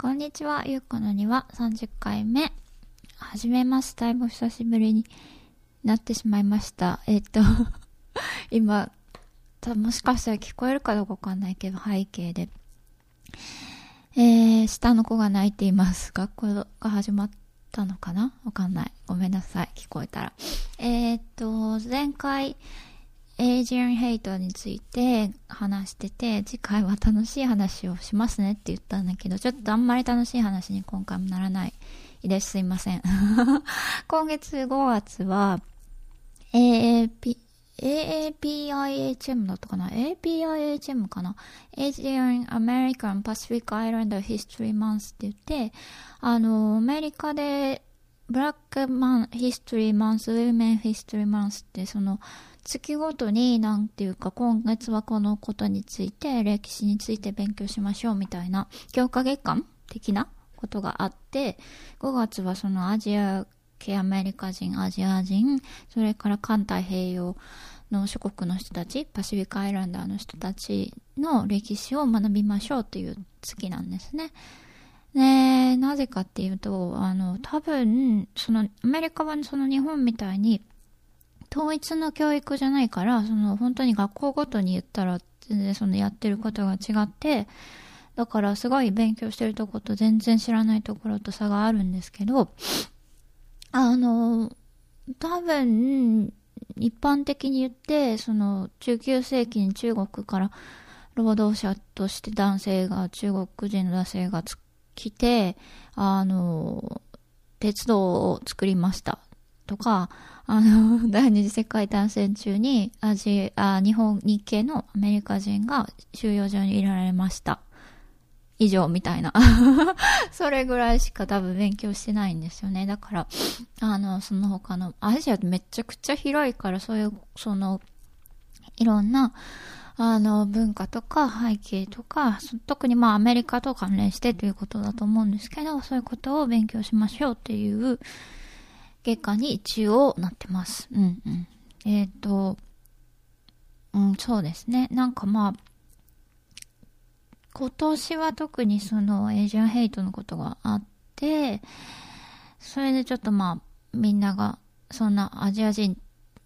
こんにちは、ゆうこの庭30回目。始めます。だいぶ久しぶりになってしまいました。えっ、と 今、もしかしたら聞こえるかどうかわかんないけど、背景で。えー、下の子が泣いています。学校が始まったのかな？わかんない。ごめんなさい。聞こえたら。えっ、と、前回、エイジアンヘイトについて話してて、次回は楽しい話をしますねって言ったんだけど、ちょっとあんまり楽しい話に今回もならないです。すいません。今月5月は、AAP、AAPIHM だったかな ?APIHM かな ?Asian American Pacific Islander History Month って言って、あの、アメリカでブラックマンヒストリーマンス、ウィメンヒストリーマンスってその月ごとになんていうか今月はこのことについて歴史について勉強しましょうみたいな強化月間的なことがあって5月はそのアジア系アメリカ人、アジア人、それから環太平洋の諸国の人たち、パシフィックアイランダーの人たちの歴史を学びましょうという月なんですね。ねなぜかっていうと、あの、多分、その、アメリカはその日本みたいに、統一の教育じゃないから、その、本当に学校ごとに言ったら、全然そのやってることが違って、だからすごい勉強してるとこと全然知らないところと差があるんですけど、あの、多分、一般的に言って、その、19世紀に中国から労働者として男性が、中国人の男性が来て、あの、鉄道を作りました。とか、あの、第二次世界大戦中にアジア、日本、日系のアメリカ人が収容所に入れられました。以上みたいな。それぐらいしか多分勉強してないんですよね。だから、あの、その他の、アジアってめちゃくちゃ広いから、そういう、その、いろんな、あの、文化とか背景とか、特にまあアメリカと関連してということだと思うんですけど、そういうことを勉強しましょうっていう結果に一応なってます。うんうん。えっ、ー、と、うん、そうですね。なんかまあ、今年は特にそのエイジアンヘイトのことがあって、それでちょっとまあ、みんなが、そんなアジア人、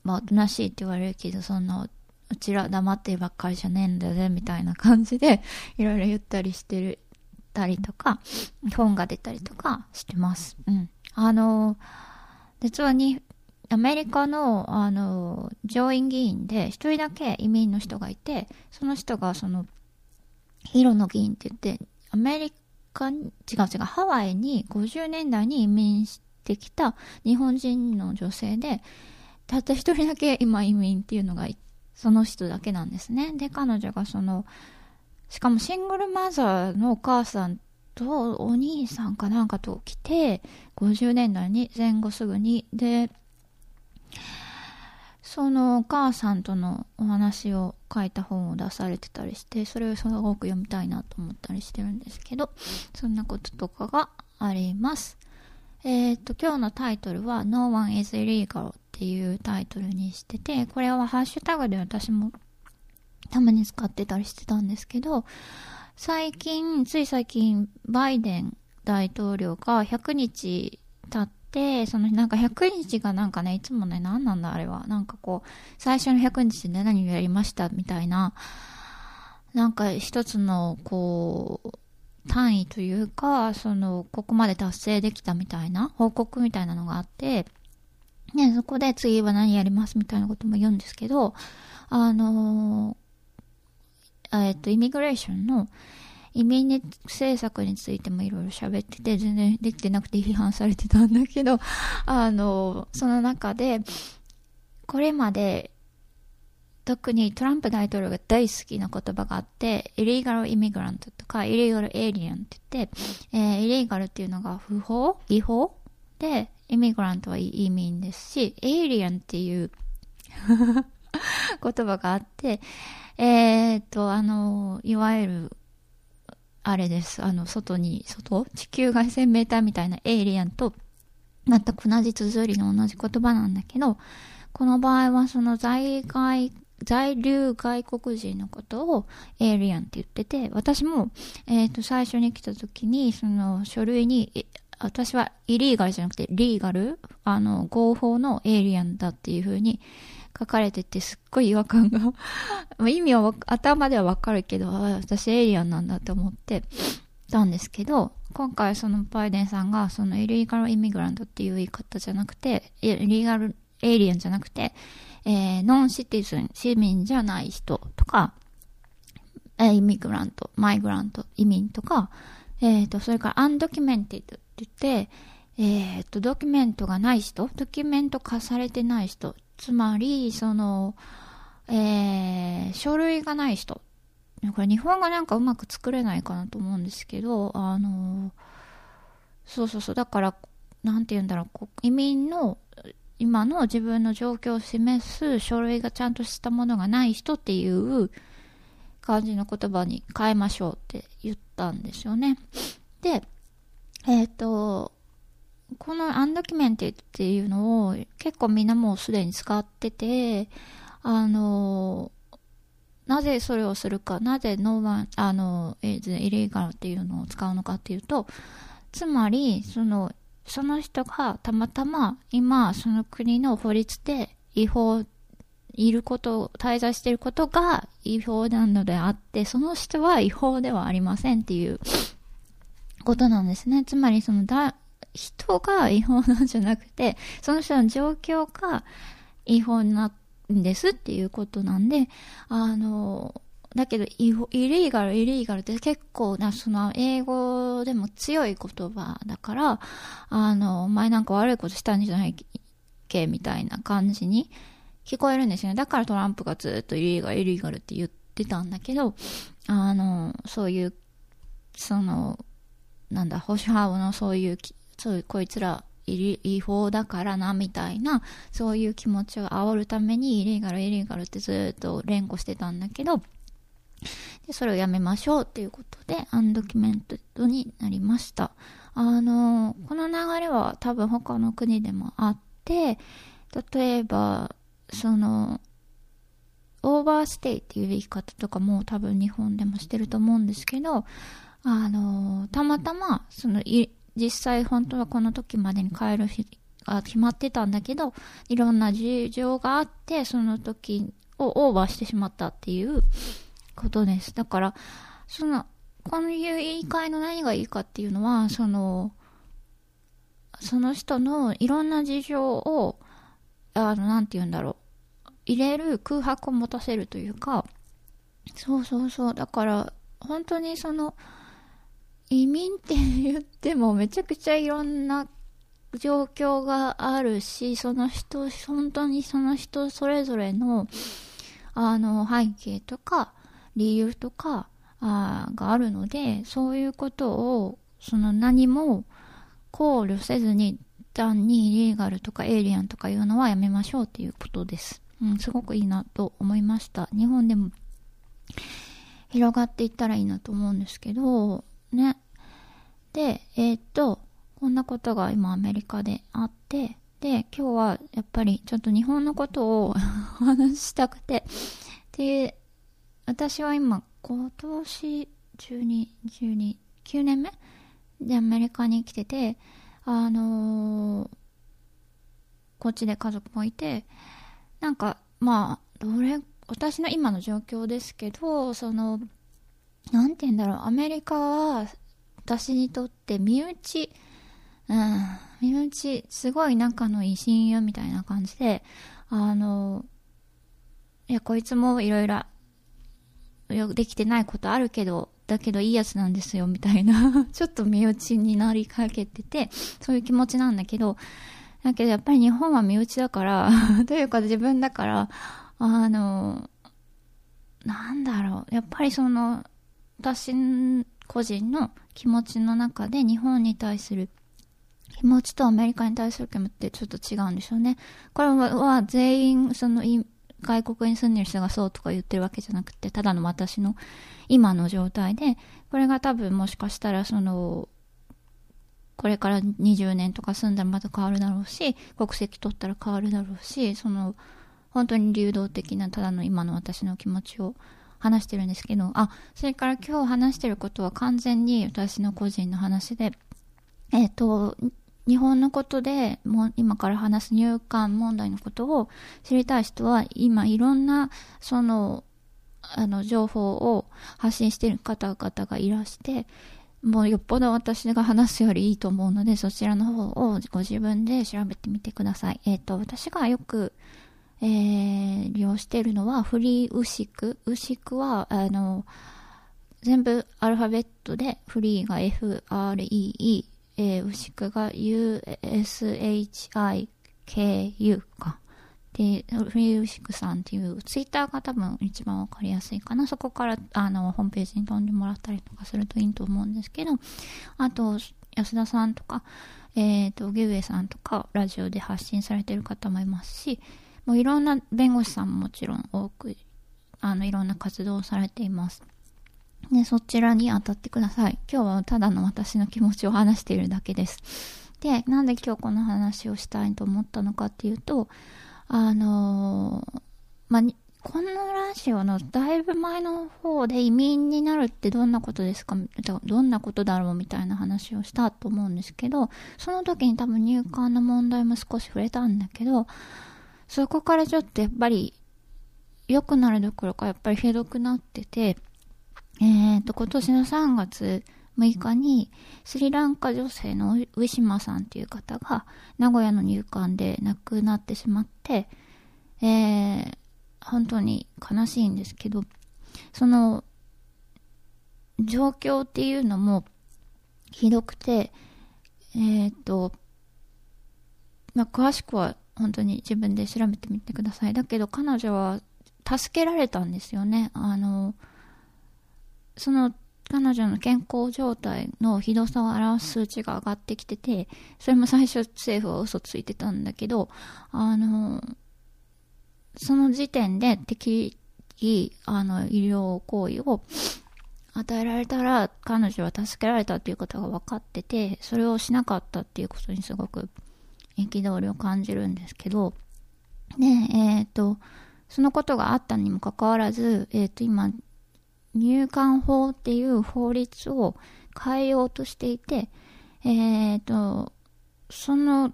まあ、おとなしいって言われるけど、そんなうちら黙ってばっかりじゃねえんだぜ、みたいな感じで、いろいろ言ったりしてる、たりとか、本が出たりとかしてます。うん。あの、実はに、アメリカの、あの、上院議員で一人だけ移民の人がいて、その人がその、ヒロの議員って言って、アメリカ、違う違う、ハワイに50年代に移民してきた日本人の女性で、たった一人だけ今移民っていうのがその人だけなんですね。で、彼女がその、しかもシングルマザーのお母さんとお兄さんかなんかと来て、50年代に前後すぐに、で、そのお母さんとのお話を書いた本を出されてたりして、それをすごく読みたいなと思ったりしてるんですけど、そんなこととかがあります。えっ、と、今日のタイトルは No one is illegal っていうタイトルにしてて、これはハッシュタグで私もたまに使ってたりしてたんですけど、最近、つい最近、バイデン大統領が100日経って、そのなんか100日がなんかね、いつもね、何なんだあれは。なんかこう、最初の100日で何をやりましたみたいな、なんか一つの、こう、単位というか、その、ここまで達成できたみたいな、報告みたいなのがあって、ね、そこで次は何やりますみたいなことも言うんですけど、あのえっと、イミグレーションの移民政策についてもいろいろ喋ってて、全然できてなくて批判されてたんだけど、あの、その中で、これまで特にトランプ大統領が大好きな言葉があって、イリーガルイミグラントとか、イリーガルエイリアンって言って、えー、イリーガルっていうのが不法違法？で、イミグラントは移民ですし、エイリアンっていう 言葉があって、えー、っと、あの、いわゆる、あれです。あの、外に、外？地球外線メーターみたいなエイリアンと、全く同じ綴りの同じ言葉なんだけど、この場合はその在外在留外国人のことをエイリアンって言ってて、私も、えっ、ー、と、最初に来た時に、その書類に、私はイリーガルじゃなくて、リーガル？あの、合法のエイリアンだっていう風に書かれてて、すっごい違和感が。意味は頭ではわかるけど、私エイリアンなんだって思ってたんですけど、今回そのバイデンさんが、そのイリーガルイミグラントっていう言い方じゃなくて、イリーガルエイリアンじゃなくて、えー、ノンシティズン、市民じゃない人とか、えー、イミグラント、マイグラント、移民とか、えっ、ー、と、それからアンドキュメンティドって言って、えっ、ー、と、ドキュメントがない人、ドキュメント化されてない人、つまり、その、えー、書類がない人。これ日本語なんかうまく作れないかなと思うんですけど、あの、そうそうそう、だから、なんて言うんだろう、移民の今の自分の状況を示す書類がちゃんとしたものがない人っていう感じの言葉に変えましょうって言ったんですよね。で、えっ、ー、と、このアンドキュメンテっていうのを結構みんなもうすでに使ってて、あの、なぜそれをするか、なぜノーマン、あの、イリーガルっていうのを使うのかっていうと、つまり、その、その人がたまたま今その国の法律で違法いること、滞在していることが違法なのであって、その人は違法ではありませんっていうことなんですね。つまりそのだ、人が違法なんじゃなくて、その人の状況が違法なんですっていうことなんで、あの、だけど、イリーガル、イリーガルって結構な、その、英語でも強い言葉だから、あの、お前なんか悪いことしたんじゃないけみたいな感じに聞こえるんですよね。だからトランプがずっとイリーガル、イリーガルって言ってたんだけど、あの、そういう、その、なんだ、保守派のそういう、そう、こいつら、違法だからな、みたいな、そういう気持ちを煽るために、イリーガル、イリーガルってずっと連呼してたんだけど、で、それをやめましょうっていうことで、アンドキュメントになりました。あの、この流れは多分他の国でもあって、例えば、その、オーバーステイっていう言い方とかも多分日本でもしてると思うんですけど、あの、たまたま、その、実際本当はこの時までに帰る日が決まってたんだけど、いろんな事情があって、その時をオーバーしてしまったっていうことです。だから、その、こういう言い換えの何がいいかっていうのは、その、その人のいろんな事情を、あの、なんて言うんだろう、入れる空白を持たせるというか、そうそうそう、だから、本当にその、移民って言ってもめちゃくちゃいろんな状況があるし、その人、本当にその人それぞれの、あの、背景とか、理由とかあがあるので、そういうことを、その何も考慮せずに単にイリーガルとかエイリアンとかいうのはやめましょうっていうことです。うん、すごくいいなと思いました。日本でも広がっていったらいいなと思うんですけど、ね。で、えー、っと、こんなことが今アメリカであって、で、今日はやっぱりちょっと日本のことをお 話したくて、で、私は今、今年12、12、9年目？でアメリカに来てて、あのー、こっちで家族もいて、なんか、まあ、どれ、私の今の状況ですけど、その、なんて言うんだろう、アメリカは、私にとって身内、うん、身内、すごい仲のいい親友みたいな感じで、あの、いや、こいつもいろいろできてないことあるけど、だけどいいやつなんですよ、みたいな ちょっと身内になりかけてて、そういう気持ちなんだけど、だけどやっぱり日本は身内だから というか自分だから、あの、なんだろう、やっぱりその、私個人の気持ちの中で日本に対する気持ちとアメリカに対する気持ちってちょっと違うんでしょうね。これは全員、その、外国に住んでる人がそうとか言ってるわけじゃなくて、ただの私の今の状態で、これが多分もしかしたらその、これから20年とか住んだらまた変わるだろうし、国籍取ったら変わるだろうし、その、本当に流動的なただの今の私の気持ちを話してるんですけど、あ、それから今日話してることは完全に私の個人の話で、えっ、ー、と、日本のことで、もう今から話す入管問題のことを知りたい人は、今いろんな、その、あの、情報を発信している方々がいらして、もうよっぽど私が話すよりいいと思うので、そちらの方をご自分で調べてみてください。えっ、ー、と、私がよく、えー、利用しているのは、フリーウシク。ウシクは、あの、全部アルファベットで、フリーが F-R-E-E、えー、ウシクが U-S-H-I-K-U か。で、フリーウシクさんっていうツイッターが多分一番わかりやすいかな。そこからあのホームページに飛んでもらったりとかするといいと思うんですけど、あと、安田さんとか、えっ、ー、と、ゲウエさんとか、ラジオで発信されてる方もいますし、もういろんな弁護士さんももちろん多く、あの、いろんな活動をされています。で、そちらに当たってください。今日はただの私の気持ちを話しているだけです。で、なんで今日この話をしたいと思ったのかっていうと、あのー、まあ、このラジオのだいぶ前の方で移民になるってどんなことですかどんなことだろうみたいな話をしたと思うんですけど、その時に多分入管の問題も少し触れたんだけど、そこからちょっとやっぱり良くなるどころかやっぱりひどくなってて、えっ、と、今年の3月6日にスリランカ女性のウィシマさんっていう方が名古屋の入管で亡くなってしまって、えー、本当に悲しいんですけど、その状況っていうのもひどくて、えっ、ー、と、まあ、詳しくは本当に自分で調べてみてください。だけど彼女は助けられたんですよね。あの、その彼女の健康状態のひどさを表す数値が上がってきてて、それも最初政府は嘘ついてたんだけど、あの、その時点で適宜、あの、医療行為を与えられたら、彼女は助けられたっていうことが分かってて、それをしなかったっていうことにすごく憤りを感じるんですけど、で、えっ、ー、と、そのことがあったにもかかわらず、えっ、ー、と、今、入管法っていう法律を変えようとしていて、えっ、ー、と、その、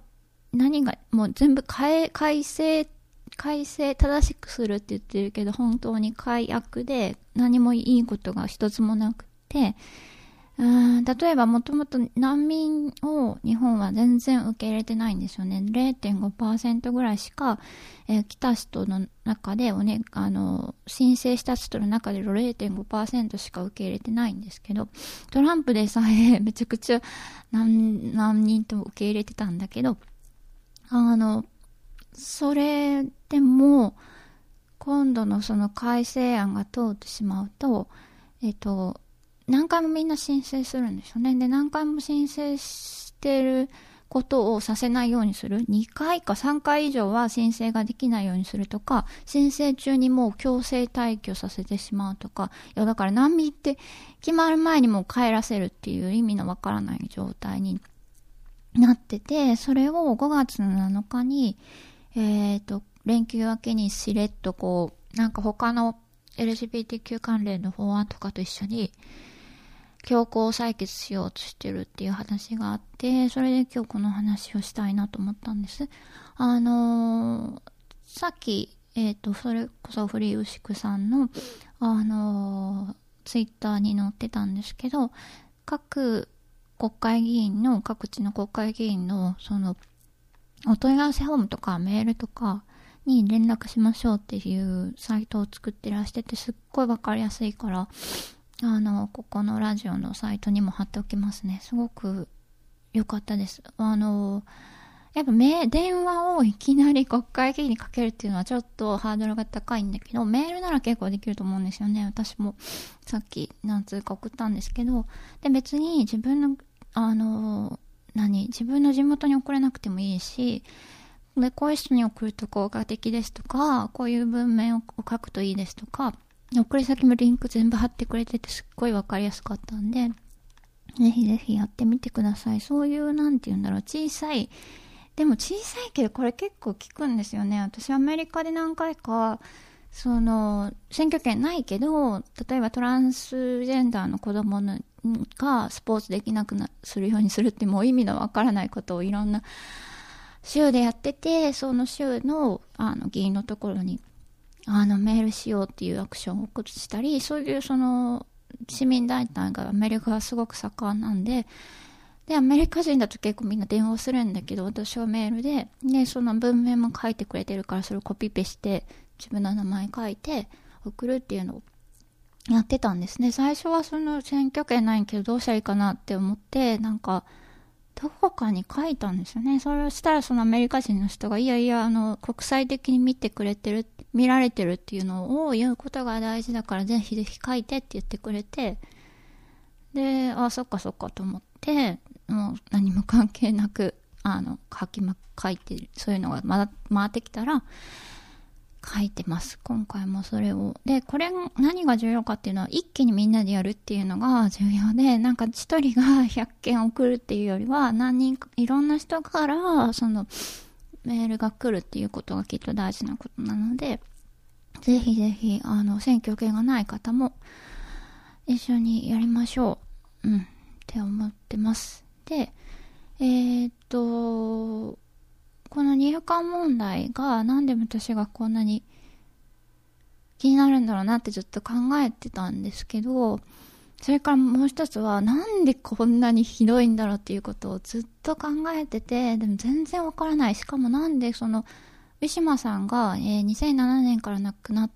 何が、もう全部変え、改正、改正正しくするって言ってるけど、本当に改悪で何もいいことが一つもなくて、うん例えばもともと難民を日本は全然受け入れてないんですよね。0.5%ぐらいしか、えー、来た人の中でお、ね、あの、申請した人の中で0.5%しか受け入れてないんですけど、トランプでさえ めちゃくちゃ何何人と受け入れてたんだけど、あの、それでも、今度のその改正案が通ってしまうと、えっと、何回もみんな申請するんですよね。で、何回も申請してることをさせないようにする。2回か3回以上は申請ができないようにするとか、申請中にもう強制退去させてしまうとか、いやだから難民って決まる前にもう帰らせるっていう意味のわからない状態になってて、それを5月の7日に、えっ、ー、と、連休明けにしれっとこう、なんか他の LGBTQ 関連の法案とかと一緒に、強行採決しようとしてるっていう話があって、それで今日この話をしたいなと思ったんです。あのー、さっき、えっ、ー、と、それこそフリーウシクさんの、あのー、ツイッターに載ってたんですけど、各国会議員の、各地の国会議員の、その、お問い合わせフォームとかメールとかに連絡しましょうっていうサイトを作ってらしてて、すっごいわかりやすいから、あの、ここのラジオのサイトにも貼っておきますね。すごく良かったです。あの、やっぱ電話をいきなり国会議員にかけるっていうのはちょっとハードルが高いんだけど、メールなら結構できると思うんですよね。私もさっき何通か送ったんですけど、で別に自分の、あの、何、自分の地元に送れなくてもいいし、で、こういう人に送ると効果的ですとか、こういう文面を書くといいですとか、送り先もリンク全部貼ってくれててすっごいわかりやすかったんで、ぜひぜひやってみてください。そういう、なんて言うんだろう、小さい、でも小さいけどこれ結構聞くんですよね。私アメリカで何回か、その、選挙権ないけど、例えばトランスジェンダーの子供のがスポーツできなくなするようにするってもう意味のわからないことをいろんな州でやってて、その州のあの議員のところにあのメールしようっていうアクションを起こしたり、そういうその市民団体がアメリカはすごく盛んなんで、で、アメリカ人だと結構みんな電話するんだけど、私はメールで、で、その文面も書いてくれてるから、それをコピペして、自分の名前書いて、送るっていうのをやってたんですね。最初はその選挙権ないけど、どうしたらいいかなって思って、なんか、どこかに書いたんですよね。それをしたらそのアメリカ人の人が、いやいや、あの、国際的に見てくれてる、見られてるっていうのを言うことが大事だから、ぜひぜひ書いてって言ってくれて、で、あ、あそっかそっかと思って、もう何も関係なく、あの、書きま、書いて、そういうのがまだ回ってきたら、書いてます。今回もそれを。で、これ何が重要かっていうのは、一気にみんなでやるっていうのが重要で、なんか一人が 100件送るっていうよりは、何人か、いろんな人から、その、メールが来るっていうことがきっと大事なことなので、ぜひぜひ、あの、選挙権がない方も、一緒にやりましょう。うん。って思ってます。で、えー、っと、この入管問題がなんで私がこんなに気になるんだろうなってずっと考えてたんですけど、それからもう一つはなんでこんなにひどいんだろうっていうことをずっと考えてて、でも全然わからない。しかもなんでその、ウィシュマさんが、えー、2007年から亡くなっ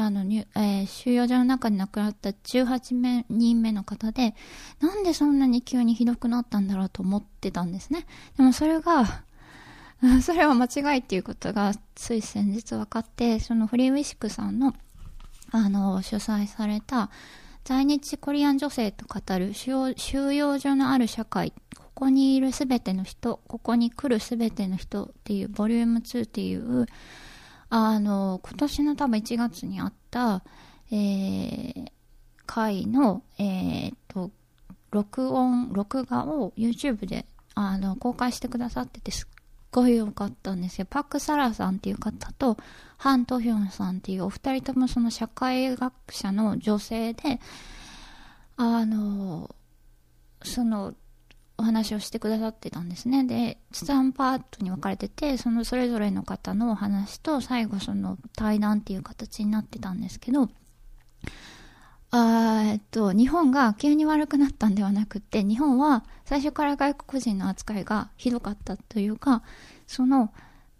あの、えー、収容所の中に亡くなった18人目の方で、なんでそんなに急にひどくなったんだろうと思ってたんですね。でもそれが、それは間違いっていうことがつい先日分かって、そのフリーウィシクさんの、あの、主催された、在日コリアン女性と語る収容所のある社会、ここにいるすべての人、ここに来るすべての人っていう、ボリューム2っていう、あの、今年の多分1月にあった、えー、会の、えー、と、録音、録画を YouTube で、あの、公開してくださってて、すっごい良かったんですよ。パク・サラさんっていう方と、ハン・トヒョンさんっていうお二人ともその社会学者の女性で、あの、その、お話をしてくださってたんですね。で、3パートに分かれてて、そのそれぞれの方のお話と、最後その対談っていう形になってたんですけど、あえっと、日本が急に悪くなったんではなくて、日本は最初から外国人の扱いがひどかったというか、その、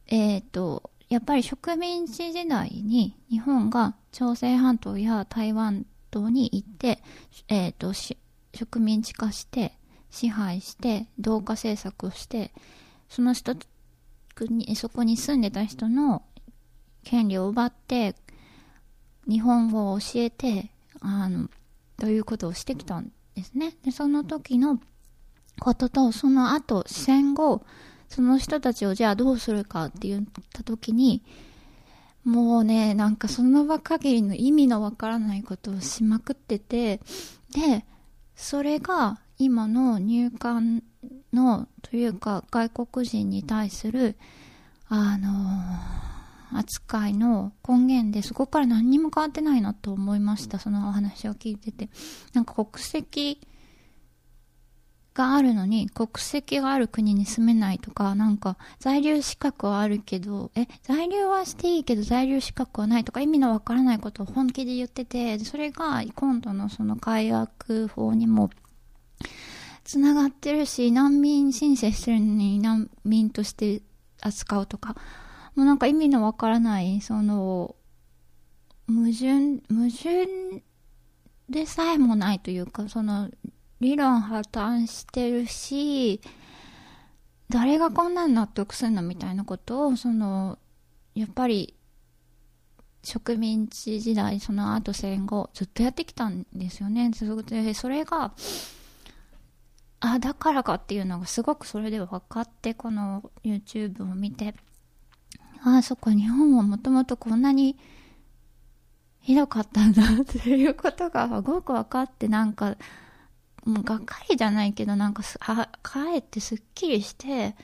えっと、やっぱり植民地時代に日本が朝鮮半島や台湾島に行って、えっと、植民地化して、支配して、同化政策をして、その人に、そこに住んでた人の権利を奪って、日本語を教えて、あの、ということをしてきたんですね。で、その時のことと、その後、戦後、その人たちをじゃあどうするかって言った時に、もうね、なんかその場限りの意味のわからないことをしまくってて、で、それが今の入管の、というか外国人に対する、あの扱いの根源でそこから何にも変わってないなと思いました。そのお話を聞いてて。なんか国籍があるのに国籍がある国に住めないとかなんか在留資格はあるけどえ在留はしていいけど在留資格はないとか意味のわからないことを本気で言っててそれが今度のその改悪法にもつながってるし難民申請してるのに難民として扱うとかもうなんか意味のわからない、その、矛盾、矛盾でさえもないというか、その、理論破綻してるし、誰がこんなに納得するのみたいなことを、その、やっぱり、植民地時代、その後戦後、ずっとやってきたんですよね。で、それが、あ、だからかっていうのがすごくそれで分かって、この YouTube を見て、ああ、そっか、日本はもともとこんなにひどかったんだっていうことがすごく分かって、なんか、もうがっかりじゃないけど、なんかは、かえってすっきりして、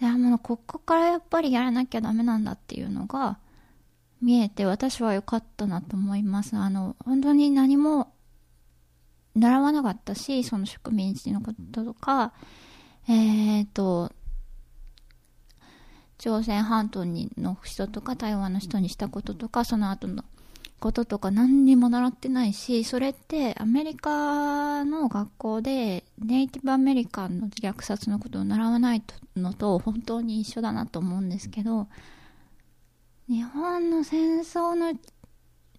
いやもうここからやっぱりやらなきゃダメなんだっていうのが見えて私は良かったなと思います。あの、本当に何も習わなかったし、その植民地のこととか、えっ、ー、と、朝鮮半島にの人とか台湾の人にしたこととか、その後のこととか何にも習ってないし、それってアメリカの学校でネイティブアメリカンの虐殺のことを習わないのと本当に一緒だなと思うんですけど、日本の戦争の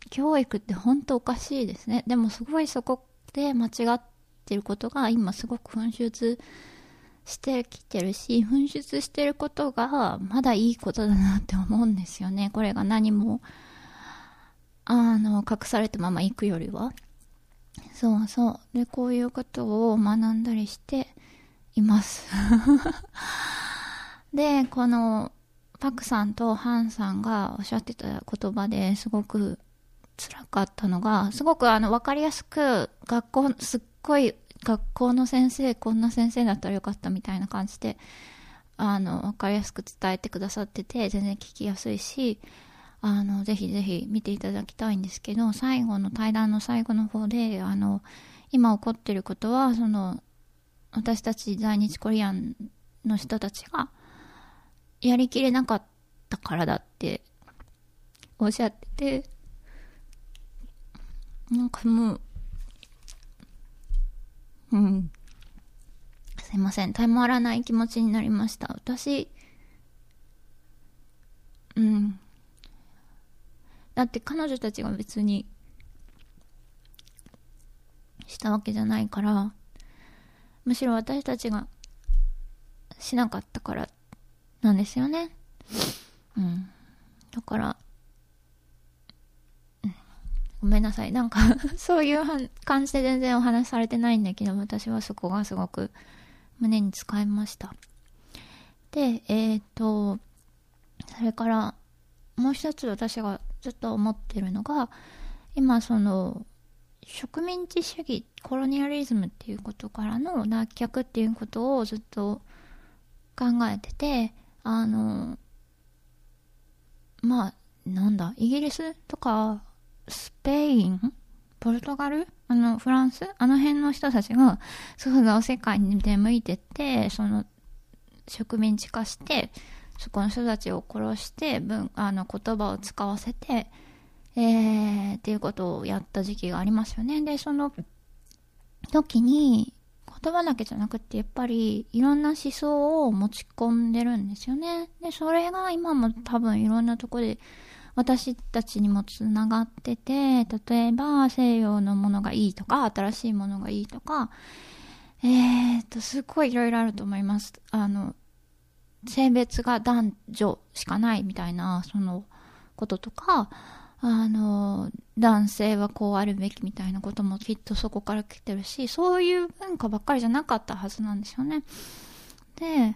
教育って本当おかしいですね。でもすごいそこで間違ってることが今すごく噴出してきてるし、噴出してることがまだいいことだなって思うんですよね。これが何も、あの、隠されたまま行くよりは。そうそう。で、こういうことを学んだりしています。で、この、パクさんとハンさんがおっしゃってた言葉ですごく辛かったのが、すごくあの、わかりやすく、学校、すっごい、学校の先生、こんな先生だったらよかったみたいな感じで、あの、わかりやすく伝えてくださってて、全然聞きやすいし、あの、ぜひぜひ見ていただきたいんですけど、最後の対談の最後の方で、あの、今起こってることは、その、私たち在日コリアンの人たちが、やりきれなかったからだっておっしゃってて、なんかもう、うん。すいません。たまらない気持ちになりました。私、うん。だって彼女たちが別に、したわけじゃないから、むしろ私たちがしなかったからなんですよね。うん。だから、ごめんなさい。なんか そういう感じで全然お話されてないんだけど、私はそこがすごく胸に使いました。で、えっ、ー、と、それから、もう一つ私がずっと思ってるのが、今その、植民地主義、コロニアリズムっていうことからの脱却っていうことをずっと考えてて、あの、まあ、なんだ、イギリスとか、スペイン？ポルトガル？あの、フランス？あの辺の人たちが、そうだ、世界に出向いてて、その、植民地化して、そこの人たちを殺して、文、あの、言葉を使わせて、えー、っていうことをやった時期がありますよね。で、その時に、言葉だけじゃなくて、やっぱりいろんな思想を持ち込んでるんですよね。で、それが今も多分いろんなとこで私たちにもつながってて、例えば西洋のものがいいとか、新しいものがいいとか、えーと、すっごいいろいろあると思います。あの、性別が男女しかないみたいな、そのこととか、あの、男性はこうあるべきみたいなこともきっとそこから来てるし、そういう文化ばっかりじゃなかったはずなんですよね。で、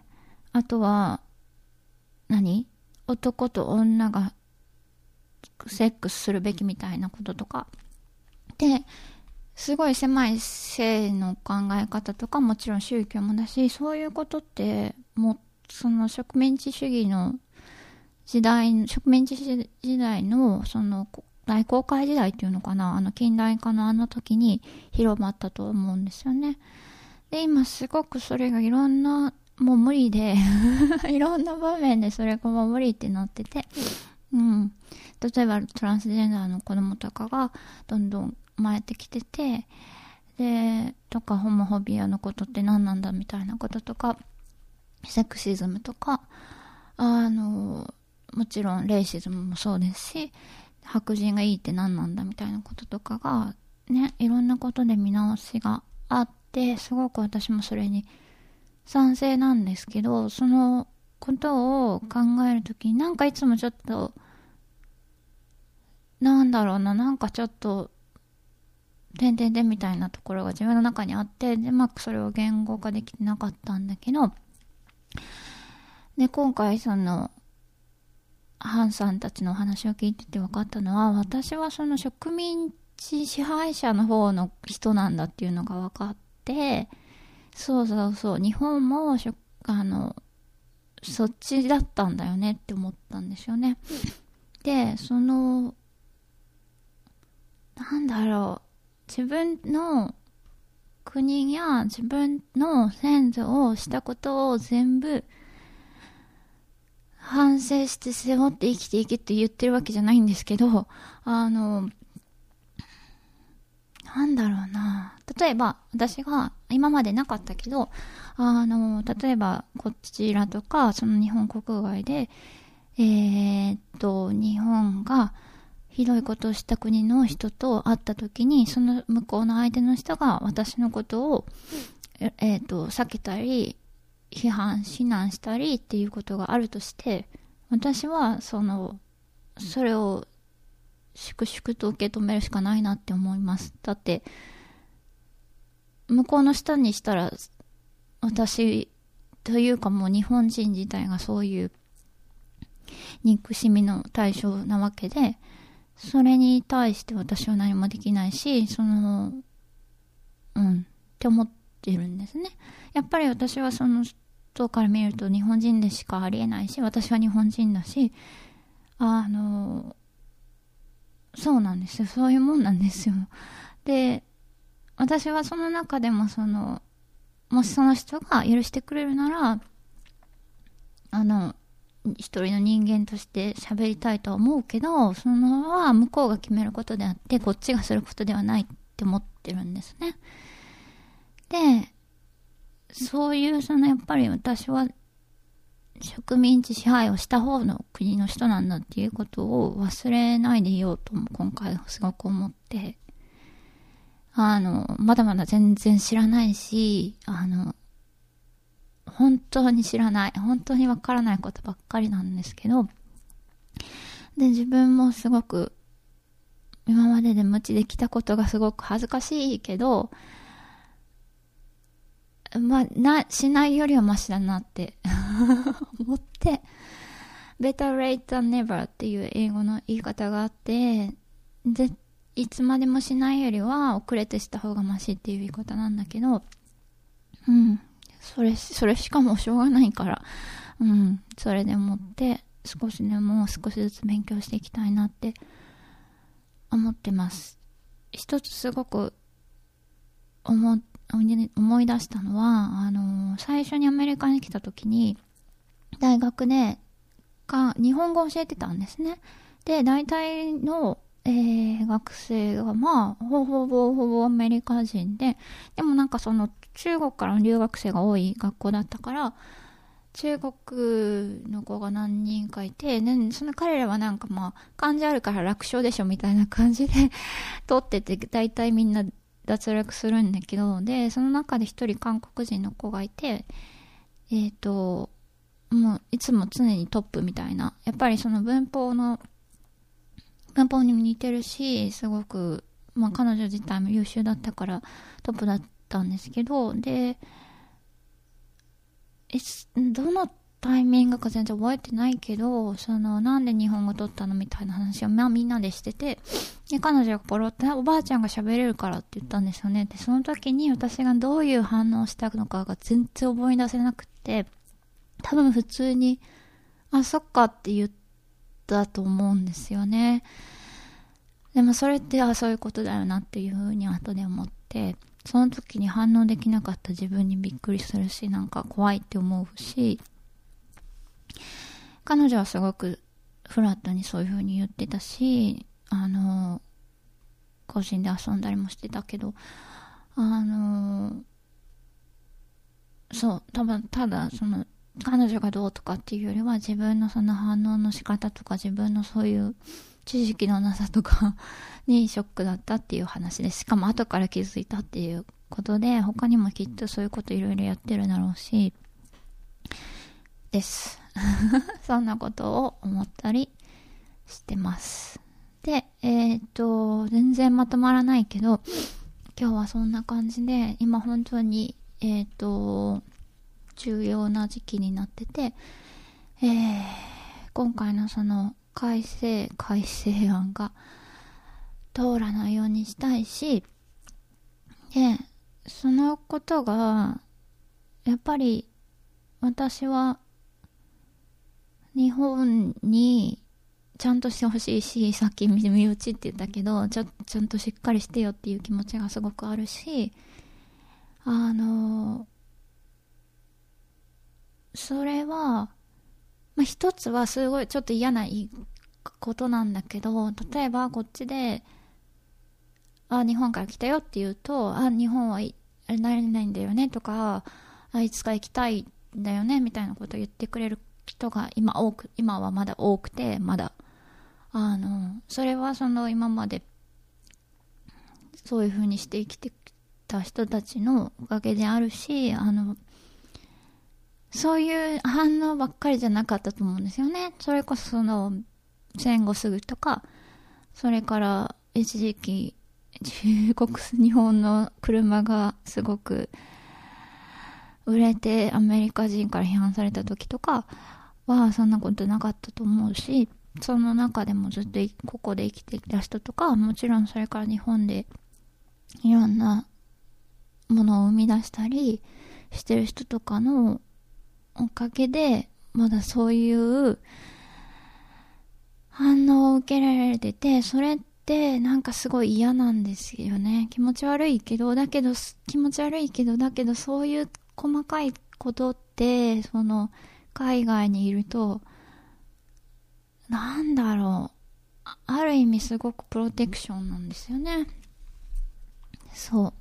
あとは、何？男と女がセックスするべきみたいなこととか。で、すごい狭い性の考え方とかもちろん宗教もだし、そういうことって、もう、その植民地主義の時代、植民地時代の、その、大航海時代っていうのかな、あの近代化のあの時に広まったと思うんですよね。で、今すごくそれがいろんな、もう無理で いろんな場面でそれがもう無理ってなってて、うん。例えばトランスジェンダーの子供とかがどんどん生まれてきてて、で、とかホモホビアのことって何なんだみたいなこととか、セクシズムとか、あの、もちろんレイシズムもそうですし、白人がいいって何なんだみたいなこととかが、ね、いろんなことで見直しがあって、すごく私もそれに賛成なんですけど、そのことを考えるときになんかいつもちょっと、なんだろうな、なんかちょっと、てんてんてんみたいなところが自分の中にあって、で、うまくそれを言語化できてなかったんだけど、で、今回その、ハンさんたちのお話を聞いてて分かったのは、私はその植民地支配者の方の人なんだっていうのが分かって、そうそうそう、日本もあの、そっちだったんだよねって思ったんですよね。で、その、なんだろう、自分の国や自分の先祖をしたことを全部反省して背負って生きていけって言ってるわけじゃないんですけど、あの、なんだろうな。例えば、私が今までなかったけど、あの、例えば、こちらとか、その日本国外で、えー、っと、日本がひどいことをした国の人と会った時に、その向こうの相手の人が私のことを、えー、と、避けたり、批判、非難したりっていうことがあるとして、私は、その、それを粛々と受け止めるしかないなって思います。だって、向こうの下にしたら、私というかもう日本人自体がそういう憎しみの対象なわけで、それに対して私は何もできないし、その、うん、って思ってるんですね。やっぱり私はその人から見ると日本人でしかありえないし、私は日本人だし、あの、そうなんですよ。そういうもんなんですよ。で、私はその中でもその、もしその人が許してくれるなら、あの、一人の人間として喋りたいとは思うけど、そのは向こうが決めることであって、こっちがすることではないって思ってるんですね。で、そういう、そのやっぱり私は植民地支配をした方の国の人なんだっていうことを忘れないでいようとも今回すごく思って、あの、まだまだ全然知らないし、あの、本当に知らない、本当にわからないことばっかりなんですけど、で、自分もすごく、今までで無知できたことがすごく恥ずかしいけど、まあ、な、しないよりはマシだなって 思って、better late than never っていう英語の言い方があって、で、いつまでもしないよりは遅れてした方がマシっていう言い方なんだけど、うん。それ、それしかもしょうがないから、うん。それでもって、少しでも少しずつ勉強していきたいなって思ってます。一つすごく思思い出したのは、あの、最初にアメリカに来た時に、大学で、か、日本語を教えてたんですね。で、大体の、えー、学生が、まあほぼ、ほぼほぼアメリカ人で、でもなんかその、中国からの留学生が多い学校だったから、中国の子が何人かいて、ね、その彼らはなんかまあ、漢字あるから楽勝でしょみたいな感じで 通ってて、大体みんな脱落するんだけど、で、その中で一人韓国人の子がいて、えっ、ー、と、もういつも常にトップみたいな。やっぱりその文法の、文法にも似てるし、すごく、まあ彼女自体も優秀だったからトップだったたんですけど、で、え、どのタイミングか全然覚えてないけど、その、なんで日本語取ったのみたいな話を、まあみんなでしてて、で、彼女がポロって、おばあちゃんが喋れるからって言ったんですよね。で、その時に私がどういう反応したのかが全然思い出せなくて、多分普通に、あ、そっかって言ったと思うんですよね。でもそれって、あ、そういうことだよなっていうふうに後で思って、その時に反応できなかった自分にびっくりするし、なんか怖いって思うし、彼女はすごくフラットにそういう風に言ってたし、あの、個人で遊んだりもしてたけど、あの、そう、多分、ただ、その、彼女がどうとかっていうよりは自分のその反応の仕方とか自分のそういう知識のなさとかにショックだったっていう話で、しかも後から気づいたっていうことで、他にもきっとそういうこといろいろやってるだろうし、です。そんなことを思ったりしてます。で、えっ、と、全然まとまらないけど、今日はそんな感じで、今本当に、えっ、と、重要な時期になってて、えー、今回のその改正、改正案が通らないようにしたいし、で、そのことが、やっぱり私は日本にちゃんとしてほしいし、さっき身内って言ったけど、ちょ、ちゃんとしっかりしてよっていう気持ちがすごくあるし、あの、それは、まあ、一つはすごいちょっと嫌なことなんだけど、例えばこっちで、あ、日本から来たよって言うと、あ、日本はなれないんだよねとか、あいつか行きたいんだよねみたいなことを言ってくれる人が今多く、今はまだ多くて、まだ。あの、それはその今まで、そういう風にして生きてきた人たちのおかげであるし、あの、そういう反応ばっかりじゃなかったと思うんですよね。それこそその、戦後すぐとか、それから一時期、中国、日本の車がすごく売れてアメリカ人から批判された時とかはそんなことなかったと思うし、その中でもずっとここで生きてきた人とか、もちろんそれから日本でいろんなものを生み出したりしてる人とかのおかげで、まだそういう反応を受けられてて、それってなんかすごい嫌なんですよね。気持ち悪いけど、だけど、気持ち悪いけど、だけどそういう細かいことって、その、海外にいると、なんだろう。ある意味すごくプロテクションなんですよね。そう。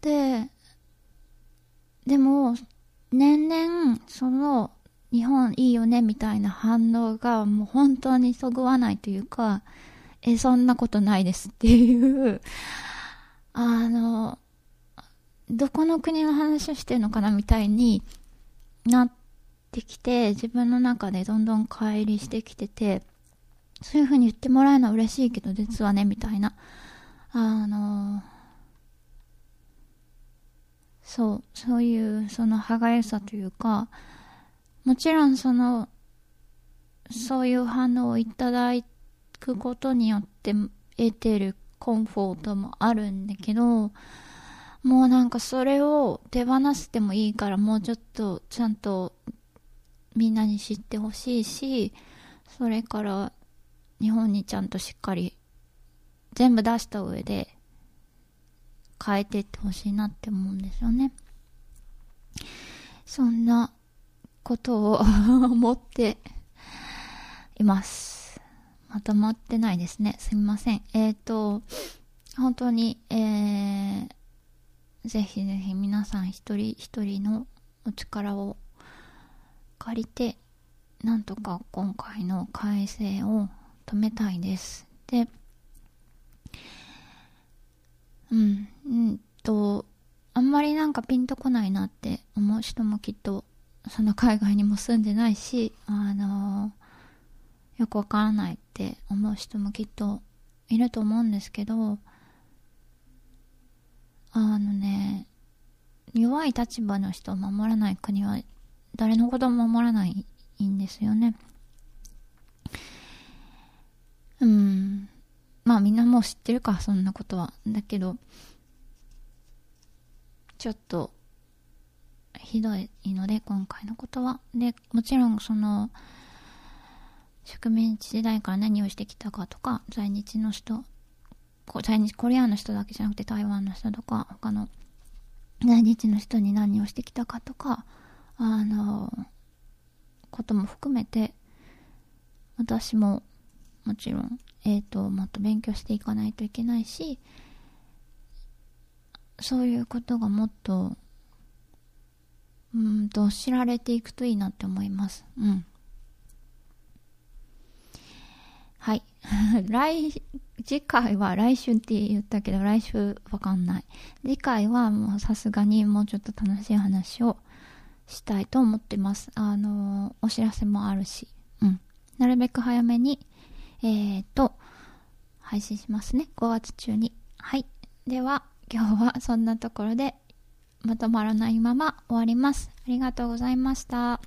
で、でも、年々、その、日本いいよねみたいな反応がもう本当にそぐわないというか、え、そんなことないですっていう、あの、どこの国の話をしてるのかなみたいになってきて、自分の中でどんどん乖離してきてて、そういう風に言ってもらえるのは嬉しいけど、実はね、みたいな。あの、そう、そういう、その歯がゆさというか、もちろんその、そういう反応をいただくことによって得てるコンフォートもあるんだけど、もうなんかそれを手放してもいいからもうちょっとちゃんとみんなに知ってほしいし、それから日本にちゃんとしっかり全部出した上で変えていってほしいなって思うんですよね。そんなことを 思っています。まとまってないですね。すみません。えっ、ー、と、本当に、えー、ぜひぜひ皆さん一人一人のお力を借りて、なんとか今回の改正を止めたいです。で、うん、うんと、あんまりなんかピンとこないなって思う人もきっと、その海外にも住んでないし、あの、よくわからないって思う人もきっといると思うんですけど、あのね、弱い立場の人を守らない国は誰のことも守らないんですよね。うん。まあみんなもう知ってるか、そんなことは。だけど、ちょっと、ひどいので、今回のことは。で、もちろんその、植民地時代から何をしてきたかとか、在日の人、在日コリアンの人だけじゃなくて台湾の人とか、他の在日の人に何をしてきたかとか、あの、ことも含めて、私ももちろん、えっ、ー、と、もっと勉強していかないといけないし、そういうことがもっと、うんと、知られていくといいなって思います。うん。はい。来、次回は来週って言ったけど、来週わかんない。次回はもうさすがにもうちょっと楽しい話をしたいと思ってます。あの、お知らせもあるし。うん。なるべく早めにえっ、ー、と、配信しますね。5月中に。はい。では、今日はそんなところでまとまらないまま終わります。ありがとうございました。